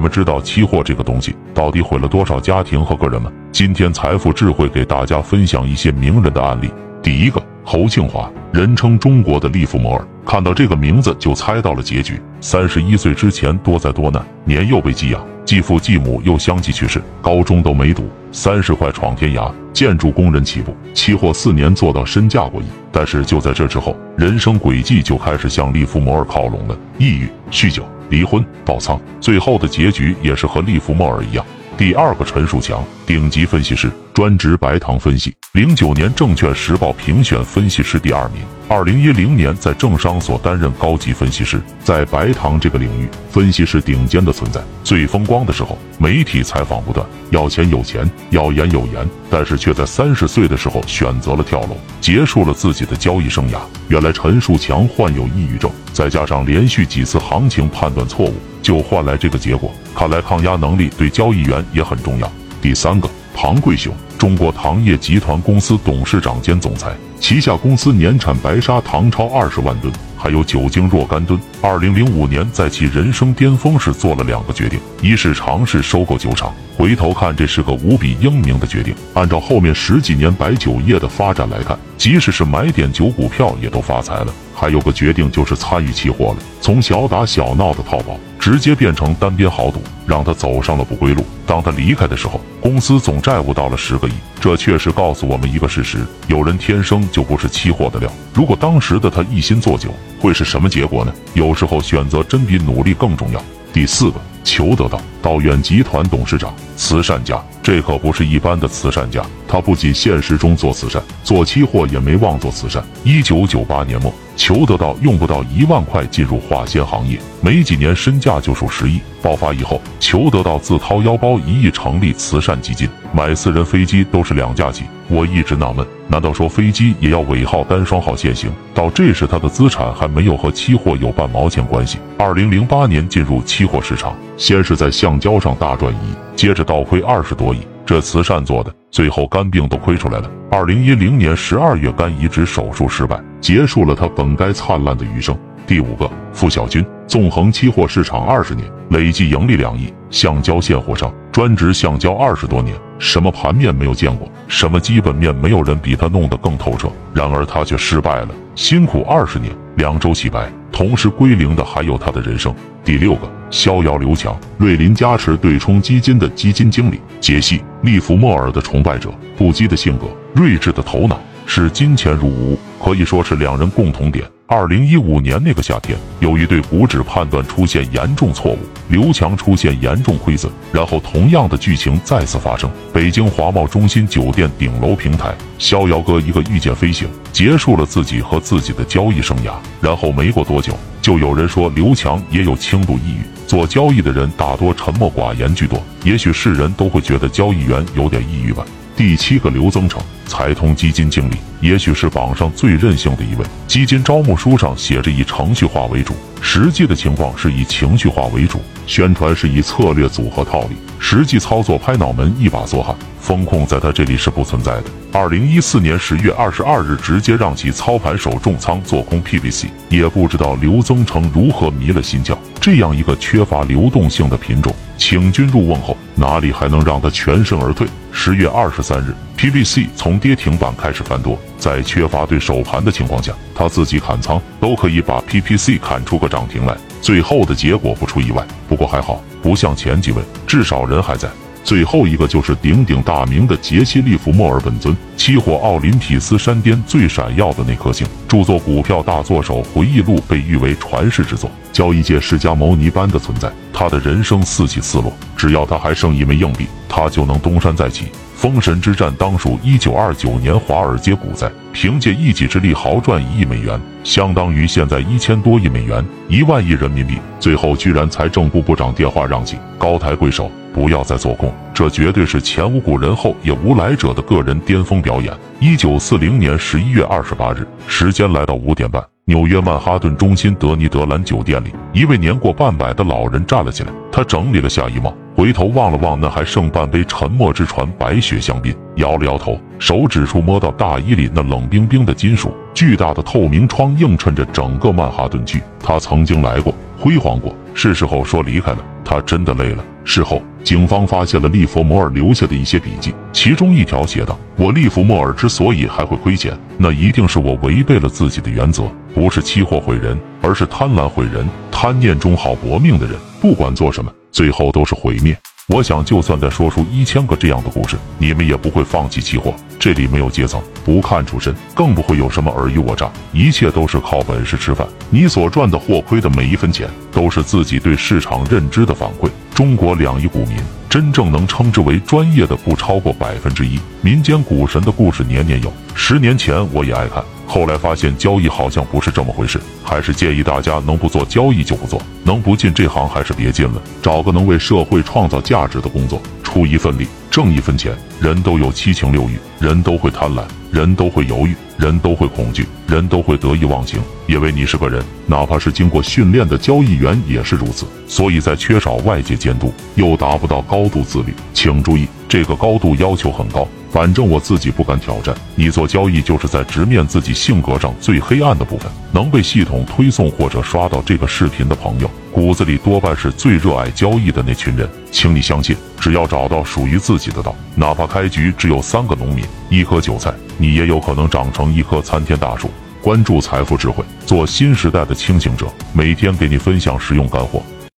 你们知道期货这个东西到底毁了多少家庭和个人吗？今天财富智慧给大家分享一些名人的案例。第一个，侯庆华，人称中国的利弗莫尔。看到这个名字就猜到了结局。三十一岁之前多灾多难，年幼被寄养，继父继母又相继去世，高中都没读。三十块闯天涯，建筑工人起步，期货四年做到身价过亿。但是就在这之后，人生轨迹就开始向利弗莫尔靠拢了：抑郁、酗酒。离婚、爆仓，最后的结局也是和利弗莫尔一样。第二个，陈树强，顶级分析师，专职白糖分析。零九年证券时报评选分析师第二名。二零一零年在证商所担任高级分析师，在白糖这个领域，分析是顶尖的存在。最风光的时候，媒体采访不断，要钱有钱，要颜有颜，但是却在三十岁的时候选择了跳楼，结束了自己的交易生涯。原来陈树强患有抑郁症，再加上连续几次行情判断错误。就换来这个结果，看来抗压能力对交易员也很重要。第三个，庞贵雄，中国糖业集团公司董事长兼总裁，旗下公司年产白砂糖超二十万吨，还有酒精若干吨。二零零五年，在其人生巅峰时做了两个决定：一是尝试收购酒厂，回头看这是个无比英明的决定。按照后面十几年白酒业的发展来看，即使是买点酒股票也都发财了。还有个决定就是参与期货了，从小打小闹的套保。直接变成单边豪赌，让他走上了不归路。当他离开的时候，公司总债务到了十个亿。这确实告诉我们一个事实：有人天生就不是期货的料。如果当时的他一心做酒，会是什么结果呢？有时候选择真比努力更重要。第四个，裘德道，道远集团董事长，慈善家。这可不是一般的慈善家，他不仅现实中做慈善，做期货也没忘做慈善。一九九八年末，裘德道用不到一万块进入化纤行业，没几年身价就数十亿。爆发以后，裘德道自掏腰包一亿成立慈善基金，买私人飞机都是两架起。我一直纳闷，难道说飞机也要尾号单双号限行？到这时，他的资产还没有和期货有半毛钱关系。二零零八年进入期货市场，先是在橡胶上大赚一亿，接着倒亏二十多亿。这慈善做的，最后肝病都亏出来了。二零一零年十二月，肝移植手术失败，结束了他本该灿烂的余生。第五个，付小军，纵横期货市场二十年，累计盈利两亿，橡胶现货商，专职橡胶二十多年，什么盘面没有见过，什么基本面没有人比他弄得更透彻。然而他却失败了，辛苦二十年，两周洗白，同时归零的还有他的人生。第六个。逍遥刘强，瑞林加持对冲基金的基金经理，杰西·利弗莫尔的崇拜者，不羁的性格，睿智的头脑，视金钱如无物，可以说是两人共同点。二零一五年那个夏天，由于对股指判断出现严重错误，刘强出现严重亏损。然后同样的剧情再次发生，北京华贸中心酒店顶楼平台，逍遥哥一个御剑飞行，结束了自己和自己的交易生涯。然后没过多久，就有人说刘强也有轻度抑郁。做交易的人大多沉默寡言居多，也许世人都会觉得交易员有点抑郁吧。第七个刘增成，财通基金经理，也许是榜上最任性的一位。基金招募书上写着以程序化为主，实际的情况是以情绪化为主。宣传是以策略组合套利，实际操作拍脑门一把梭哈。风控在他这里是不存在的。二零一四年十月二十二日，直接让其操盘手重仓做空 PVC，也不知道刘增成如何迷了心窍。这样一个缺乏流动性的品种，请君入瓮后，哪里还能让他全身而退？十月二十三日，PBC 从跌停板开始翻多，在缺乏对手盘的情况下，他自己砍仓都可以把 PPC 砍出个涨停来。最后的结果不出意外，不过还好，不像前几位，至少人还在。最后一个就是鼎鼎大名的杰西·利弗莫尔本尊，期货奥林匹斯山巅最闪耀的那颗星，著作《股票大作手回忆录》被誉为传世之作，交易界释迦牟尼般的存在。他的人生四起四落，只要他还剩一枚硬币，他就能东山再起。封神之战当属一九二九年华尔街股灾，凭借一己之力豪赚一亿美元，相当于现在一千多亿美元，一万亿人民币。最后居然财政部部长电话让进，高抬贵手。不要再做空，这绝对是前无古人后也无来者的个人巅峰表演。一九四零年十一月二十八日，时间来到五点半，纽约曼哈顿中心德尼德兰酒店里，一位年过半百的老人站了起来，他整理了下衣帽，回头望了望那还剩半杯沉默之船白雪香槟，摇了摇头，手指处摸到大衣里那冷冰冰的金属，巨大的透明窗映衬着整个曼哈顿区。他曾经来过，辉煌过，是时候说离开了。他真的累了。事后，警方发现了利弗摩尔留下的一些笔记，其中一条写道：“我利弗摩尔之所以还会亏钱，那一定是我违背了自己的原则，不是期货毁人，而是贪婪毁人。贪念中好搏命的人，不管做什么，最后都是毁灭。”我想，就算再说出一千个这样的故事，你们也不会放弃期货。这里没有阶层，不看出身，更不会有什么尔虞我诈，一切都是靠本事吃饭。你所赚的或亏的每一分钱，都是自己对市场认知的反馈。中国两亿股民，真正能称之为专业的不超过百分之一。民间股神的故事年年有，十年前我也爱看。后来发现交易好像不是这么回事，还是建议大家能不做交易就不做，能不进这行还是别进了，找个能为社会创造价值的工作，出一份力，挣一分钱。人都有七情六欲，人都会贪婪，人都会犹豫，人都会恐惧，人都会得意忘形，因为你是个人，哪怕是经过训练的交易员也是如此。所以在缺少外界监督，又达不到高度自律。请注意，这个高度要求很高。反正我自己不敢挑战。你做交易就是在直面自己性格上最黑暗的部分。能被系统推送或者刷到这个视频的朋友，骨子里多半是最热爱交易的那群人。请你相信，只要找到属于自己的道，哪怕开局只有三个农民、一颗韭菜，你也有可能长成一棵参天大树。关注财富智慧，做新时代的清醒者，每天给你分享实用干货。